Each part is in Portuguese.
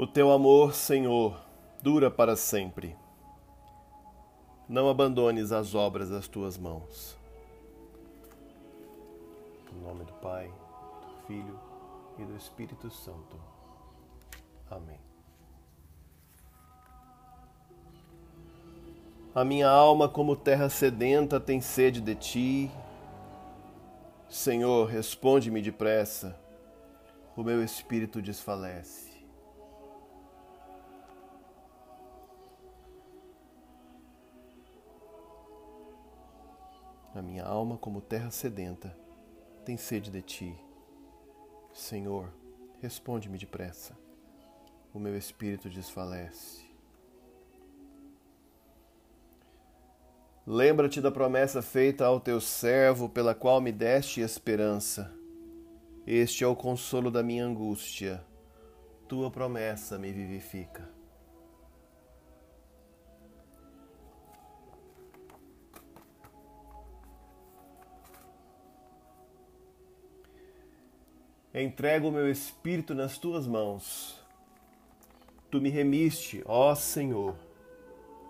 O teu amor, Senhor, dura para sempre. Não abandones as obras das tuas mãos. Em nome do Pai, do Filho e do Espírito Santo. Amém. A minha alma, como terra sedenta, tem sede de ti. Senhor, responde-me depressa. O meu espírito desfalece. A minha alma, como terra sedenta, tem sede de ti. Senhor, responde-me depressa. O meu espírito desfalece. Lembra-te da promessa feita ao teu servo, pela qual me deste esperança. Este é o consolo da minha angústia. Tua promessa me vivifica. Entrego o meu espírito nas tuas mãos. Tu me remiste, ó Senhor,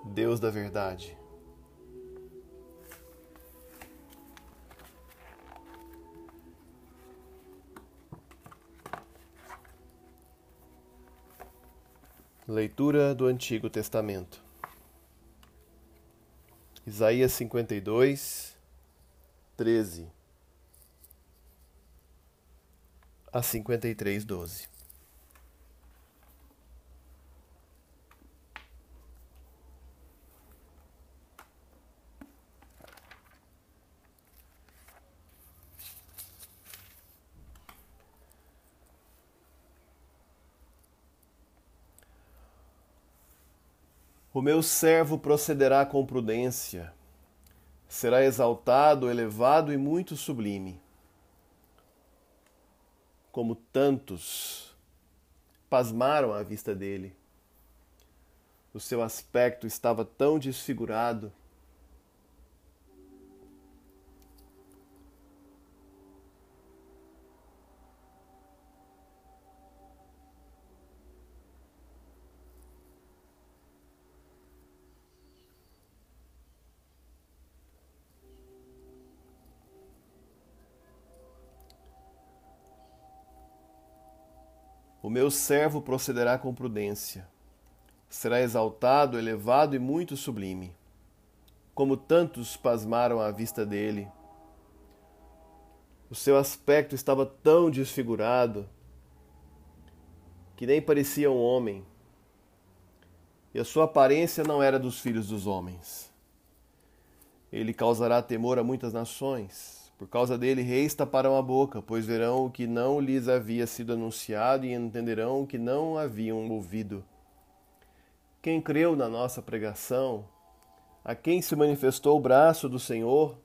Deus da verdade. Leitura do Antigo Testamento. Isaías 52, 13. A 53, 12. O meu servo procederá com prudência, será exaltado, elevado e muito sublime como tantos, pasmaram à vista dele. O seu aspecto estava tão desfigurado. O meu servo procederá com prudência. Será exaltado, elevado e muito sublime. Como tantos pasmaram à vista dele. O seu aspecto estava tão desfigurado que nem parecia um homem, e a sua aparência não era dos filhos dos homens. Ele causará temor a muitas nações por causa dele, reis taparão a boca, pois verão o que não lhes havia sido anunciado e entenderão o que não haviam ouvido. Quem creu na nossa pregação, a quem se manifestou o braço do Senhor,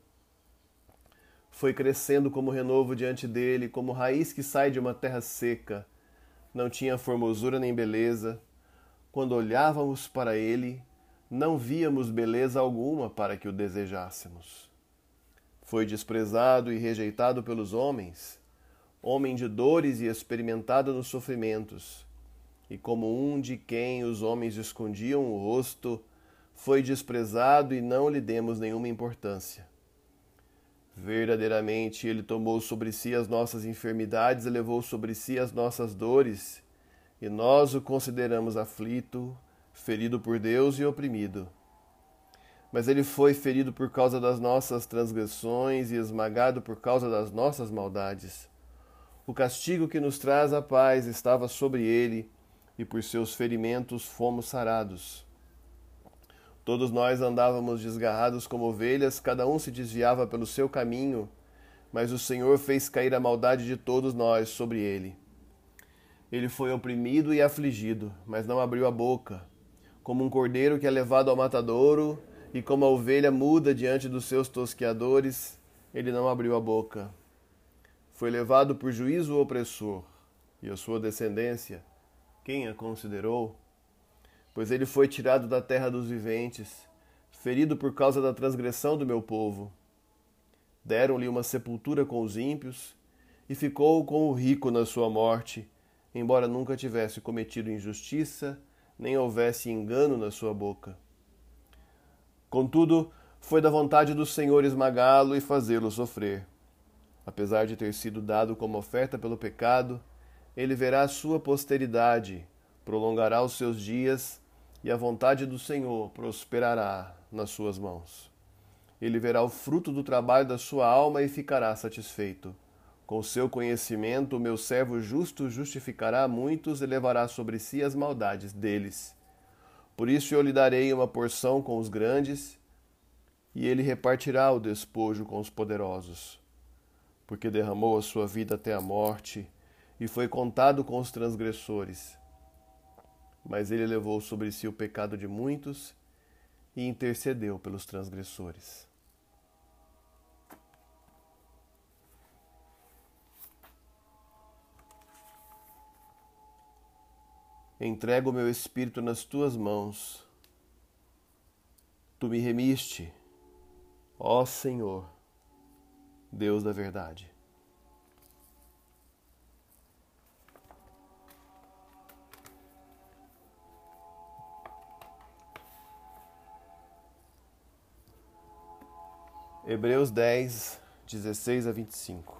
foi crescendo como renovo diante dele, como raiz que sai de uma terra seca. Não tinha formosura nem beleza. Quando olhávamos para ele, não víamos beleza alguma para que o desejássemos. Foi desprezado e rejeitado pelos homens, homem de dores e experimentado nos sofrimentos. E como um de quem os homens escondiam o rosto, foi desprezado e não lhe demos nenhuma importância. Verdadeiramente ele tomou sobre si as nossas enfermidades e levou sobre si as nossas dores, e nós o consideramos aflito, ferido por Deus e oprimido mas ele foi ferido por causa das nossas transgressões e esmagado por causa das nossas maldades. O castigo que nos traz a paz estava sobre ele, e por seus ferimentos fomos sarados. Todos nós andávamos desgarrados como ovelhas, cada um se desviava pelo seu caminho, mas o Senhor fez cair a maldade de todos nós sobre ele. Ele foi oprimido e afligido, mas não abriu a boca. Como um cordeiro que é levado ao matadouro, e como a ovelha muda diante dos seus tosqueadores, ele não abriu a boca. Foi levado por juízo opressor, e a sua descendência, quem a considerou? Pois ele foi tirado da terra dos viventes, ferido por causa da transgressão do meu povo. Deram-lhe uma sepultura com os ímpios, e ficou com o rico na sua morte, embora nunca tivesse cometido injustiça, nem houvesse engano na sua boca. Contudo, foi da vontade do Senhor esmagá-lo e fazê-lo sofrer. Apesar de ter sido dado como oferta pelo pecado, ele verá a sua posteridade, prolongará os seus dias e a vontade do Senhor prosperará nas suas mãos. Ele verá o fruto do trabalho da sua alma e ficará satisfeito. Com seu conhecimento, o meu servo justo justificará muitos e levará sobre si as maldades deles. Por isso eu lhe darei uma porção com os grandes, e ele repartirá o despojo com os poderosos. Porque derramou a sua vida até a morte, e foi contado com os transgressores. Mas ele levou sobre si o pecado de muitos e intercedeu pelos transgressores. Entrego o meu espírito nas tuas mãos. Tu me remiste, ó Senhor, Deus da verdade. Hebreus 10, 16 a 25.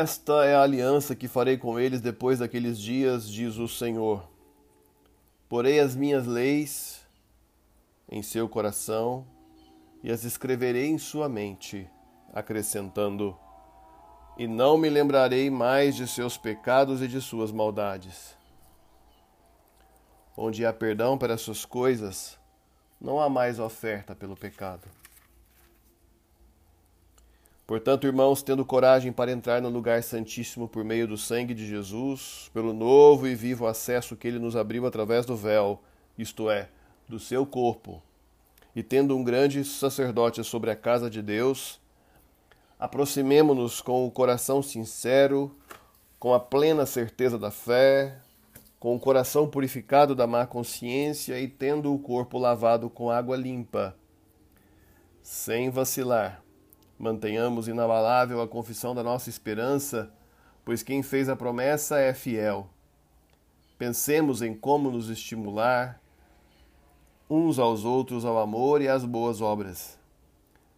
Esta é a aliança que farei com eles depois daqueles dias, diz o Senhor. Porei as minhas leis em seu coração e as escreverei em sua mente, acrescentando: E não me lembrarei mais de seus pecados e de suas maldades. Onde há perdão para suas coisas, não há mais oferta pelo pecado. Portanto, irmãos, tendo coragem para entrar no lugar santíssimo por meio do sangue de Jesus, pelo novo e vivo acesso que ele nos abriu através do véu, isto é, do seu corpo, e tendo um grande sacerdote sobre a casa de Deus, aproximemo-nos com o coração sincero, com a plena certeza da fé, com o coração purificado da má consciência e tendo o corpo lavado com água limpa. Sem vacilar, mantenhamos inabalável a confissão da nossa esperança, pois quem fez a promessa é fiel. Pensemos em como nos estimular, uns aos outros ao amor e às boas obras.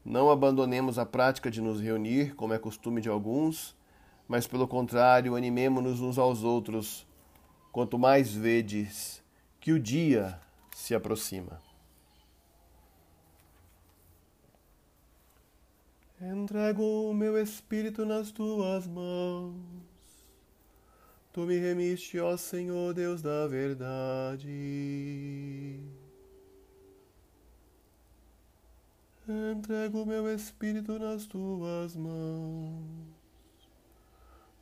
Não abandonemos a prática de nos reunir, como é costume de alguns, mas pelo contrário, animemo-nos uns aos outros, quanto mais vedes que o dia se aproxima. Entrego o meu espírito nas tuas mãos. Tu me remiste, ó Senhor Deus da verdade. Entrego meu espírito nas tuas mãos.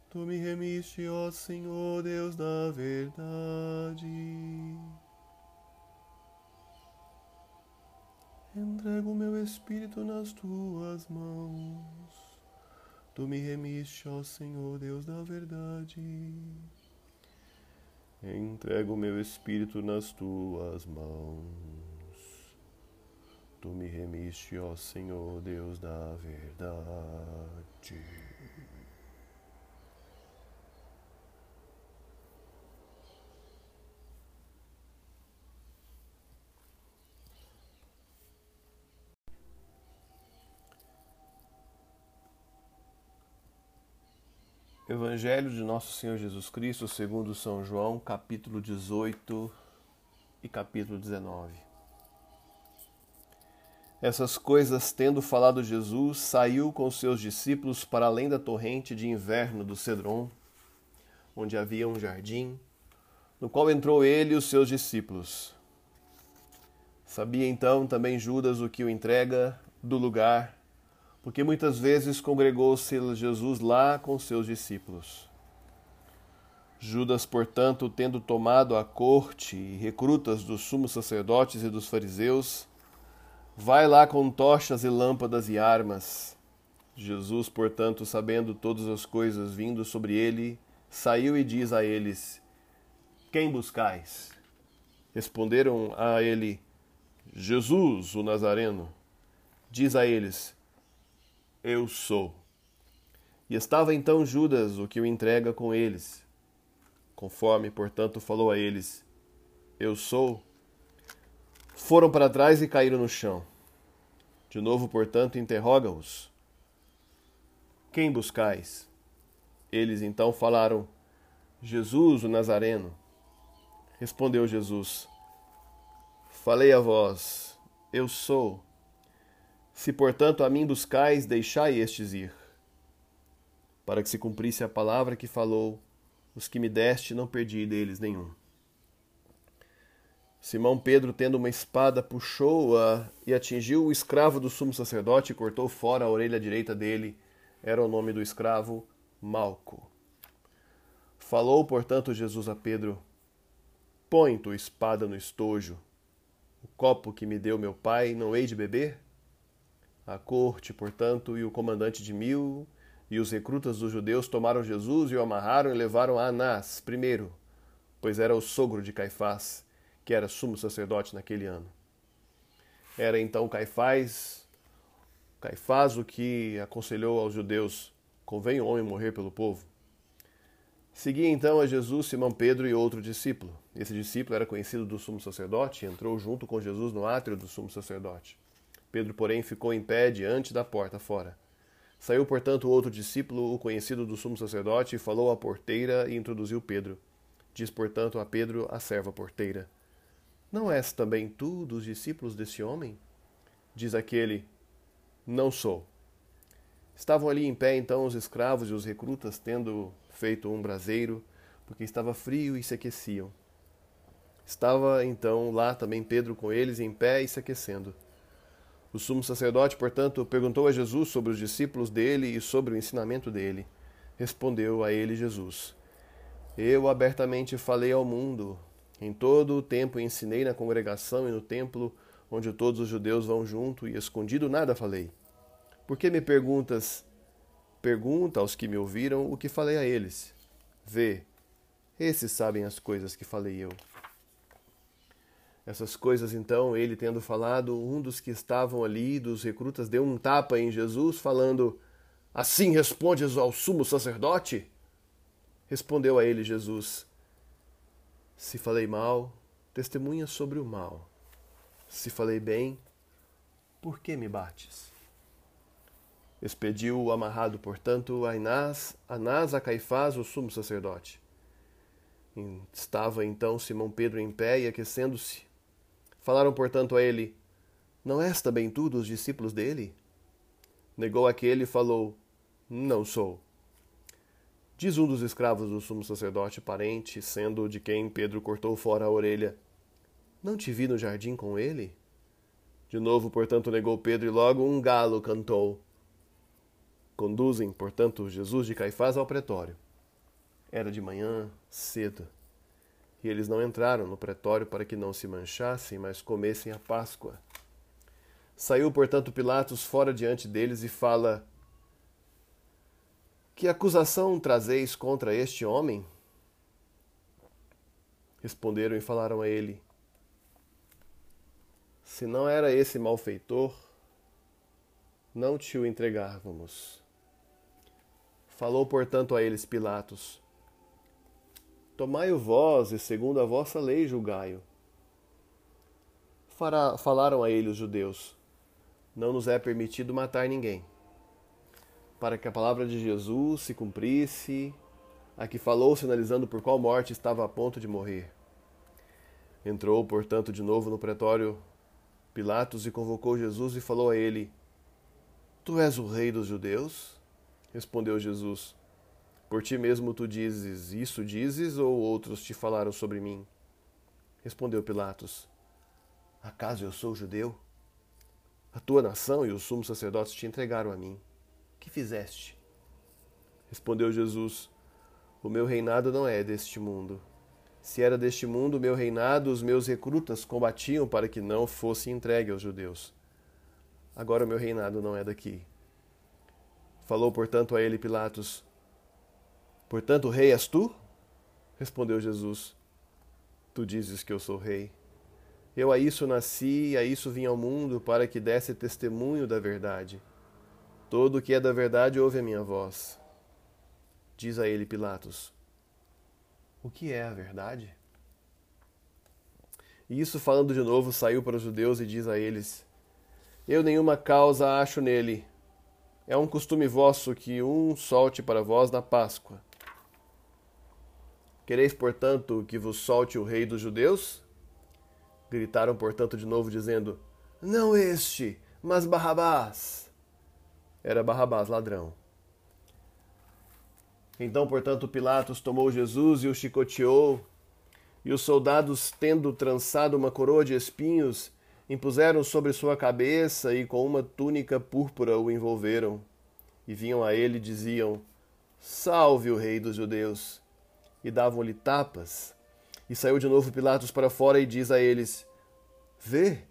Tu me remiste, ó Senhor, Deus da verdade. Entrego meu espírito nas tuas mãos. Tu me remiste, ó Senhor, Deus da verdade. Entrego meu espírito nas tuas mãos. Tu me remiste, ó Senhor, Deus da verdade. Evangelho de Nosso Senhor Jesus Cristo, segundo São João, capítulo 18 e capítulo 19. Essas coisas tendo falado Jesus, saiu com seus discípulos para além da torrente de inverno do Cedron, onde havia um jardim, no qual entrou ele e os seus discípulos. Sabia então também Judas o que o entrega do lugar, porque muitas vezes congregou-se Jesus lá com seus discípulos. Judas, portanto, tendo tomado a corte e recrutas dos sumos sacerdotes e dos fariseus, Vai lá com tochas e lâmpadas e armas. Jesus, portanto, sabendo todas as coisas vindo sobre ele, saiu e diz a eles: Quem buscais? Responderam a ele: Jesus, o Nazareno. Diz a eles: Eu sou. E estava então Judas, o que o entrega com eles. Conforme, portanto, falou a eles: Eu sou. Foram para trás e caíram no chão. De novo, portanto, interroga-os: Quem buscais? Eles então falaram: Jesus, o Nazareno. Respondeu Jesus: Falei a vós, eu sou. Se, portanto, a mim buscais, deixai estes ir. Para que se cumprisse a palavra que falou, os que me deste não perdi deles nenhum. Simão Pedro, tendo uma espada, puxou-a e atingiu o escravo do sumo sacerdote e cortou fora a orelha direita dele. Era o nome do escravo Malco. Falou, portanto, Jesus a Pedro: Põe tua espada no estojo. O copo que me deu meu pai não hei de beber? A corte, portanto, e o comandante de mil e os recrutas dos judeus tomaram Jesus e o amarraram e levaram a Anás primeiro, pois era o sogro de Caifás que era sumo sacerdote naquele ano. Era então Caifás, Caifás o que aconselhou aos judeus: convém o homem morrer pelo povo. Seguia então a Jesus Simão Pedro e outro discípulo. Esse discípulo era conhecido do sumo sacerdote e entrou junto com Jesus no átrio do sumo sacerdote. Pedro, porém, ficou em pé diante da porta fora. Saiu, portanto, outro discípulo, o conhecido do sumo sacerdote, e falou à porteira e introduziu Pedro. Diz, portanto, a Pedro, a serva porteira: não és também tu dos discípulos desse homem? Diz aquele: Não sou. Estavam ali em pé então os escravos e os recrutas, tendo feito um braseiro, porque estava frio e se aqueciam. Estava então lá também Pedro com eles em pé e se aquecendo. O sumo sacerdote, portanto, perguntou a Jesus sobre os discípulos dele e sobre o ensinamento dele. Respondeu a ele Jesus: Eu abertamente falei ao mundo em todo o tempo ensinei na congregação e no templo, onde todos os judeus vão junto, e escondido nada falei. Por que me perguntas? Pergunta aos que me ouviram o que falei a eles. Vê, esses sabem as coisas que falei eu. Essas coisas, então, ele tendo falado, um dos que estavam ali, dos recrutas, deu um tapa em Jesus, falando: Assim respondes ao sumo sacerdote? Respondeu a ele Jesus: se falei mal, testemunha sobre o mal. Se falei bem, por que me bates? Expediu o amarrado, portanto, a Inás, Anás a Caifás, o sumo sacerdote. Estava então Simão Pedro em pé e aquecendo-se. Falaram, portanto, a ele: Não és também tu dos discípulos dele? Negou aquele e falou: Não sou. Diz um dos escravos do sumo sacerdote, parente, sendo de quem Pedro cortou fora a orelha: Não te vi no jardim com ele? De novo, portanto, negou Pedro e logo um galo cantou. Conduzem, portanto, Jesus de Caifás ao pretório. Era de manhã, cedo, e eles não entraram no pretório para que não se manchassem, mas comessem a Páscoa. Saiu, portanto, Pilatos fora diante deles e fala: que acusação trazeis contra este homem? Responderam e falaram a ele: Se não era esse malfeitor, não te o entregávamos. Falou, portanto, a eles Pilatos: Tomai-o vós e, segundo a vossa lei, julgai-o. Falaram a ele os judeus: Não nos é permitido matar ninguém para que a palavra de Jesus se cumprisse, a que falou sinalizando por qual morte estava a ponto de morrer. Entrou, portanto, de novo no pretório Pilatos e convocou Jesus e falou a ele: Tu és o rei dos judeus? Respondeu Jesus: Por ti mesmo tu dizes, isso dizes, ou outros te falaram sobre mim? Respondeu Pilatos: Acaso eu sou judeu? A tua nação e os sumos sacerdotes te entregaram a mim que fizeste? Respondeu Jesus: O meu reinado não é deste mundo. Se era deste mundo o meu reinado, os meus recrutas combatiam para que não fosse entregue aos judeus. Agora o meu reinado não é daqui. Falou, portanto, a ele Pilatos: Portanto, rei és tu? Respondeu Jesus: Tu dizes que eu sou rei. Eu a isso nasci e a isso vim ao mundo para que desse testemunho da verdade. Todo o que é da verdade ouve a minha voz. Diz a ele Pilatos: O que é a verdade? E isso, falando de novo, saiu para os judeus e diz a eles: Eu nenhuma causa acho nele. É um costume vosso que um solte para vós na Páscoa. Quereis, portanto, que vos solte o rei dos judeus? Gritaram, portanto, de novo, dizendo: Não este, mas Barrabás. Era Barrabás, ladrão. Então, portanto, Pilatos tomou Jesus e o chicoteou, e os soldados, tendo trançado uma coroa de espinhos, impuseram sobre sua cabeça e com uma túnica púrpura o envolveram. E vinham a ele e diziam: Salve o rei dos judeus! E davam-lhe tapas. E saiu de novo Pilatos para fora e diz a eles: Vê,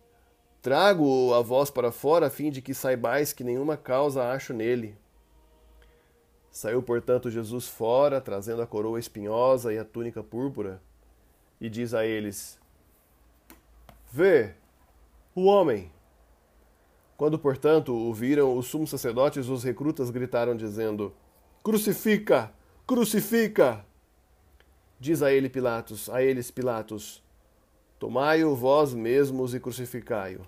trago a vós para fora, a fim de que saibais que nenhuma causa acho nele. Saiu, portanto, Jesus fora, trazendo a coroa espinhosa e a túnica púrpura, e diz a eles: Vê, o homem. Quando, portanto, o viram, os sumos sacerdotes e os recrutas gritaram, dizendo: Crucifica! Crucifica! Diz a ele Pilatos, a eles Pilatos: Tomai-o vós mesmos e crucificai-o.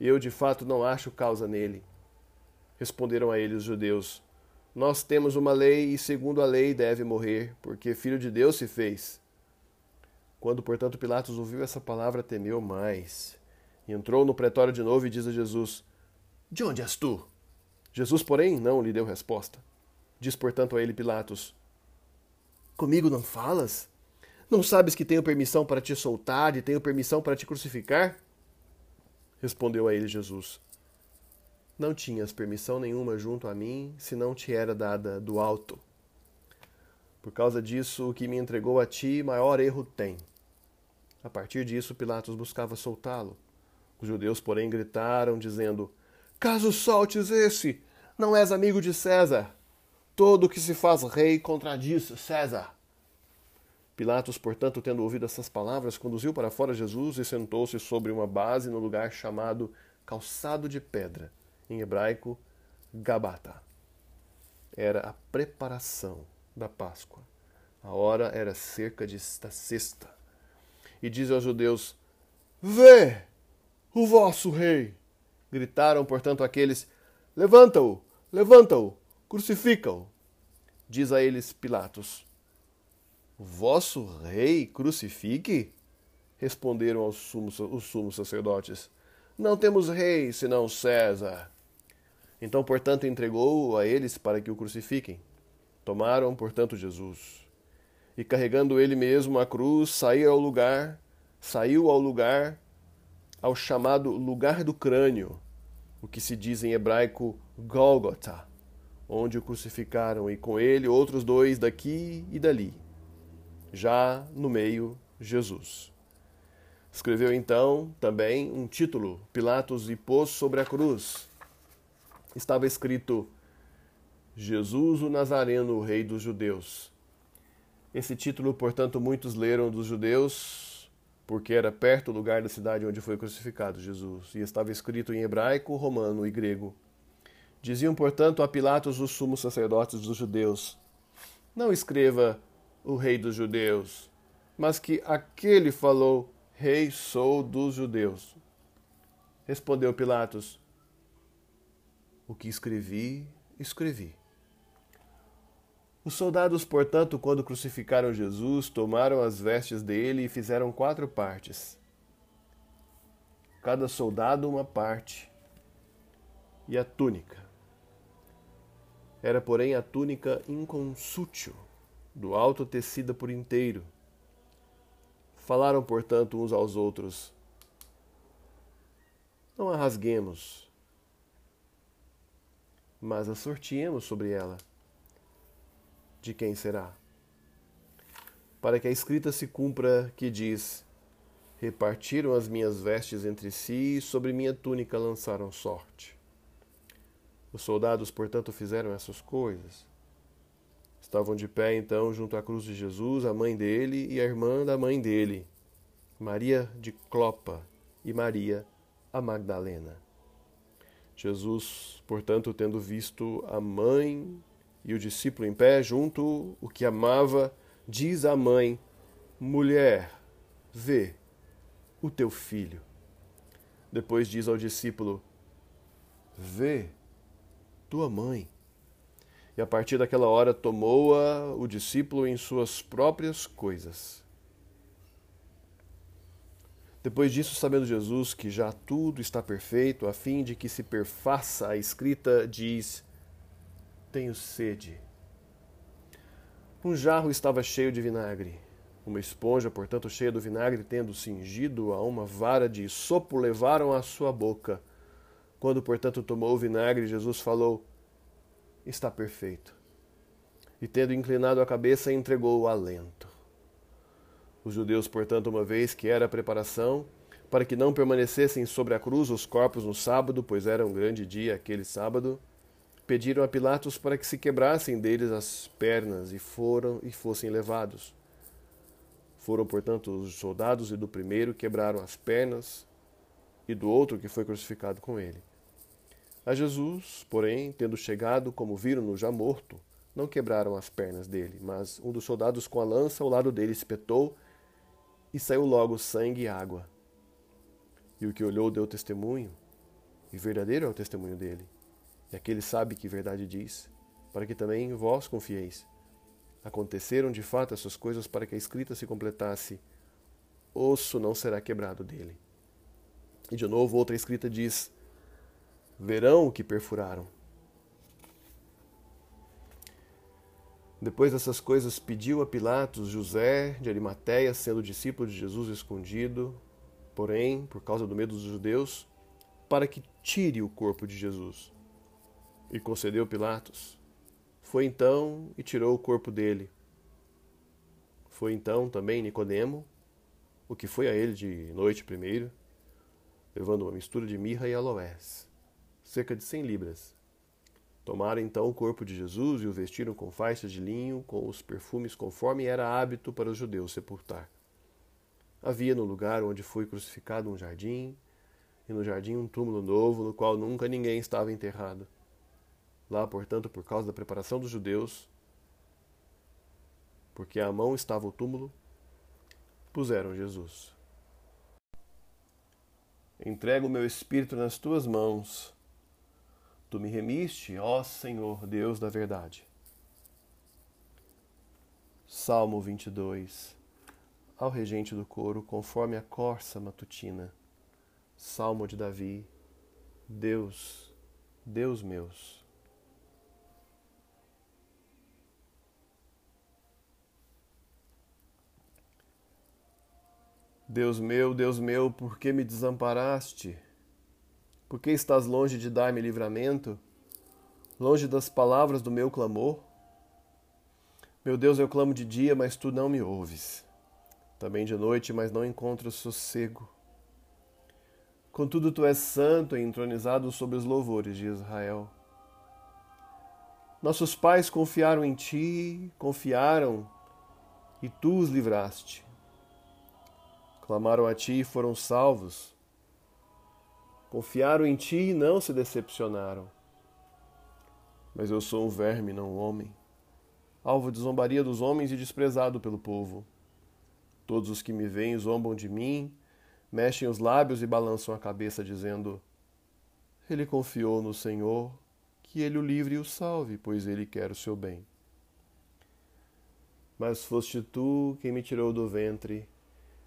Eu de fato não acho causa nele. Responderam a ele os judeus: Nós temos uma lei e segundo a lei deve morrer, porque filho de Deus se fez. Quando, portanto, Pilatos ouviu essa palavra, temeu mais. E entrou no pretório de novo e diz a Jesus: De onde és tu? Jesus, porém, não lhe deu resposta. Diz, portanto, a ele Pilatos: Comigo não falas? Não sabes que tenho permissão para te soltar e tenho permissão para te crucificar? Respondeu a ele Jesus: Não tinhas permissão nenhuma junto a mim, se não te era dada do alto. Por causa disso, o que me entregou a ti, maior erro tem. A partir disso, Pilatos buscava soltá-lo. Os judeus, porém, gritaram, dizendo: Caso soltes esse, não és amigo de César. Todo o que se faz rei contradiz César. Pilatos, portanto, tendo ouvido essas palavras, conduziu para fora Jesus e sentou-se sobre uma base no lugar chamado Calçado de Pedra, em hebraico, Gabata. Era a preparação da Páscoa. A hora era cerca de esta sexta. E diz aos judeus: Vê o vosso rei! Gritaram, portanto, aqueles: Levanta-o! Levanta-o! Crucifica-o! Diz a eles Pilatos: Vosso rei crucifique? Responderam os sumos, os sumos sacerdotes. Não temos rei senão César. Então, portanto, entregou a eles para que o crucifiquem. Tomaram, portanto, Jesus. E carregando ele mesmo a cruz, saiu ao lugar, saiu ao lugar, ao chamado lugar do crânio, o que se diz em hebraico Gólgota, onde o crucificaram, e com ele outros dois daqui e dali já no meio Jesus. Escreveu então também um título, Pilatos e pôs sobre a cruz. Estava escrito: Jesus o Nazareno, o Rei dos Judeus. Esse título, portanto, muitos leram dos judeus, porque era perto do lugar da cidade onde foi crucificado Jesus, e estava escrito em hebraico, romano e grego. Diziam, portanto, a Pilatos os sumos sacerdotes dos judeus: Não escreva o rei dos judeus, mas que aquele falou: Rei sou dos judeus. Respondeu Pilatos: O que escrevi, escrevi. Os soldados, portanto, quando crucificaram Jesus, tomaram as vestes dele e fizeram quatro partes. Cada soldado uma parte, e a túnica. Era, porém, a túnica inconsútil do alto tecida por inteiro. Falaram, portanto, uns aos outros: Não a rasguemos, mas a sorteemos sobre ela. De quem será? Para que a escrita se cumpra, que diz: Repartiram as minhas vestes entre si e sobre minha túnica lançaram sorte. Os soldados, portanto, fizeram essas coisas Estavam de pé então junto à cruz de Jesus a mãe dele e a irmã da mãe dele, Maria de Clopa e Maria a Magdalena. Jesus, portanto, tendo visto a mãe e o discípulo em pé junto o que amava, diz à mãe: Mulher, vê o teu filho. Depois diz ao discípulo: Vê tua mãe. E a partir daquela hora tomou-a o discípulo em suas próprias coisas. Depois disso, sabendo Jesus que já tudo está perfeito, a fim de que se perfaça a escrita, diz: Tenho sede. Um jarro estava cheio de vinagre. Uma esponja, portanto, cheia do vinagre, tendo cingido a uma vara de sopo, levaram à sua boca. Quando, portanto, tomou o vinagre, Jesus falou: Está perfeito. E tendo inclinado a cabeça, entregou o alento. Os judeus, portanto, uma vez que era a preparação, para que não permanecessem sobre a cruz os corpos no sábado, pois era um grande dia aquele sábado, pediram a Pilatos para que se quebrassem deles as pernas e foram e fossem levados. Foram, portanto, os soldados e do primeiro quebraram as pernas e do outro que foi crucificado com ele. A Jesus, porém, tendo chegado, como viram-no já morto, não quebraram as pernas dele, mas um dos soldados com a lança ao lado dele espetou e saiu logo sangue e água. E o que olhou deu testemunho, e verdadeiro é o testemunho dele. E aquele sabe que verdade diz, para que também vós confieis. Aconteceram de fato essas coisas para que a escrita se completasse: osso não será quebrado dele. E de novo, outra escrita diz: verão o que perfuraram. Depois dessas coisas, pediu a Pilatos José de Arimateia, sendo discípulo de Jesus escondido, porém, por causa do medo dos judeus, para que tire o corpo de Jesus. E concedeu Pilatos. Foi então e tirou o corpo dele. Foi então também Nicodemo, o que foi a ele de noite primeiro, levando uma mistura de mirra e aloés, cerca de cem libras. Tomaram então o corpo de Jesus e o vestiram com faixas de linho, com os perfumes conforme era hábito para os judeus sepultar. Havia no lugar onde foi crucificado um jardim, e no jardim um túmulo novo, no qual nunca ninguém estava enterrado. Lá, portanto, por causa da preparação dos judeus, porque à mão estava o túmulo, puseram Jesus. Entrego o meu espírito nas tuas mãos. Tu me remiste, ó Senhor, Deus da verdade. Salmo 22. Ao regente do coro, conforme a corça matutina. Salmo de Davi. Deus, Deus meus. Deus meu, Deus meu, por que me desamparaste? Por que estás longe de dar-me livramento? Longe das palavras do meu clamor? Meu Deus, eu clamo de dia, mas tu não me ouves. Também de noite, mas não encontro sossego. Contudo, tu és santo e entronizado sobre os louvores de Israel. Nossos pais confiaram em ti, confiaram, e tu os livraste clamaram a ti e foram salvos. Confiaram em ti e não se decepcionaram. Mas eu sou um verme, não um homem, alvo de zombaria dos homens e desprezado pelo povo. Todos os que me veem zombam de mim, mexem os lábios e balançam a cabeça, dizendo: Ele confiou no Senhor, que ele o livre e o salve, pois ele quer o seu bem. Mas foste tu quem me tirou do ventre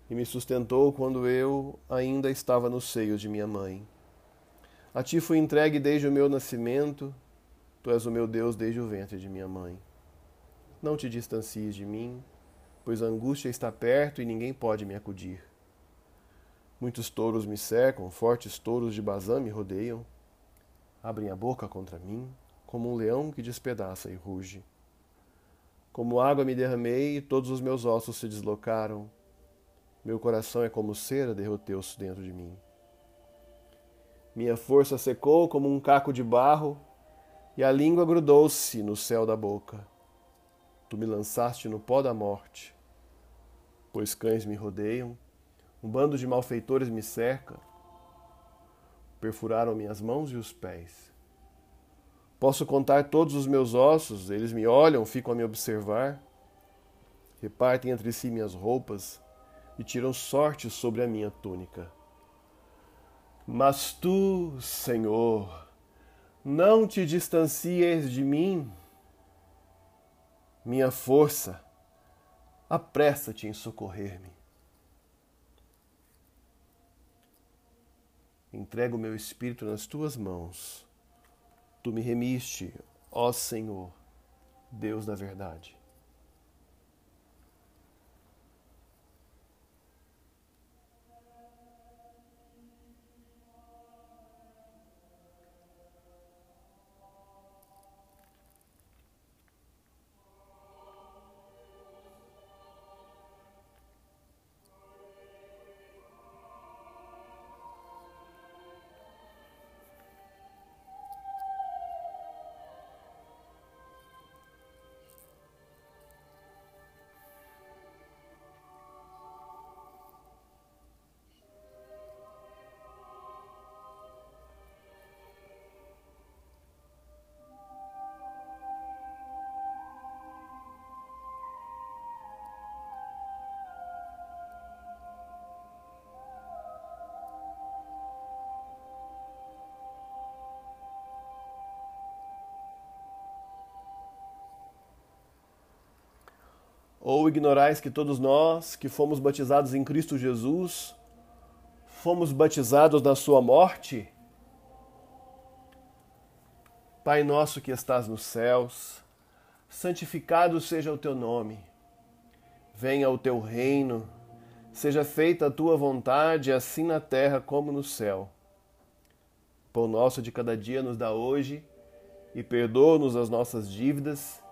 e me sustentou quando eu ainda estava no seio de minha mãe. A ti fui entregue desde o meu nascimento, tu és o meu Deus desde o ventre de minha mãe. Não te distancies de mim, pois a angústia está perto e ninguém pode me acudir. Muitos touros me cercam, fortes touros de Bazã me rodeiam. Abrem a boca contra mim, como um leão que despedaça e ruge. Como água me derramei e todos os meus ossos se deslocaram. Meu coração é como cera, derroteu-se dentro de mim. Minha força secou como um caco de barro, e a língua grudou-se no céu da boca. tu me lançaste no pó da morte, pois cães me rodeiam, um bando de malfeitores me cerca, perfuraram minhas mãos e os pés. Posso contar todos os meus ossos, eles me olham, ficam a me observar, repartem entre si minhas roupas e tiram sorte sobre a minha túnica. Mas tu, Senhor, não te distancies de mim. Minha força, apressa-te em socorrer-me. Entrego meu espírito nas tuas mãos. Tu me remiste, ó Senhor, Deus da verdade. Ou ignorais que todos nós, que fomos batizados em Cristo Jesus, fomos batizados na Sua morte? Pai nosso que estás nos céus, santificado seja o teu nome. Venha o teu reino, seja feita a tua vontade, assim na terra como no céu. Pão nosso de cada dia nos dá hoje e perdoa-nos as nossas dívidas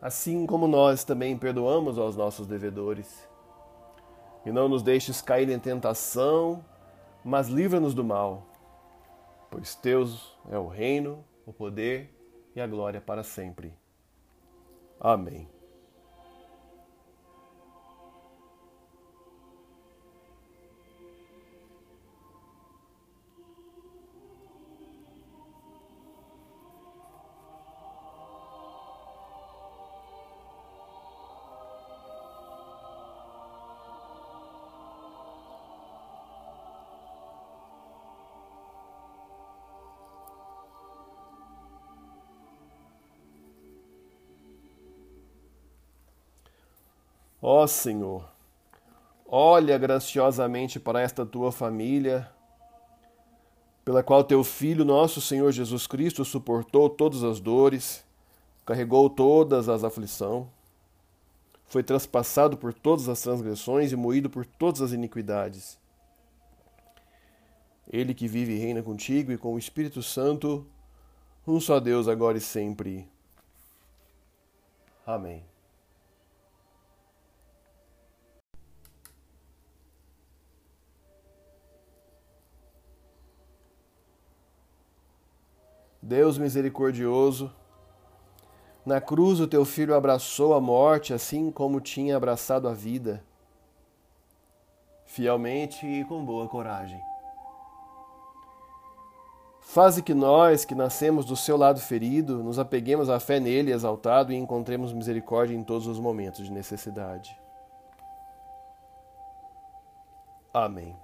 assim como nós também perdoamos aos nossos devedores. E não nos deixes cair em tentação, mas livra-nos do mal, pois Teus é o reino, o poder e a glória para sempre. Amém. Ó Senhor, olha graciosamente para esta tua família, pela qual teu Filho, nosso Senhor Jesus Cristo, suportou todas as dores, carregou todas as aflições, foi traspassado por todas as transgressões e moído por todas as iniquidades. Ele que vive e reina contigo e com o Espírito Santo, um só Deus, agora e sempre. Amém. Deus misericordioso, na cruz o teu filho abraçou a morte assim como tinha abraçado a vida, fielmente e com boa coragem. Faze que nós, que nascemos do seu lado ferido, nos apeguemos à fé nele exaltado e encontremos misericórdia em todos os momentos de necessidade. Amém.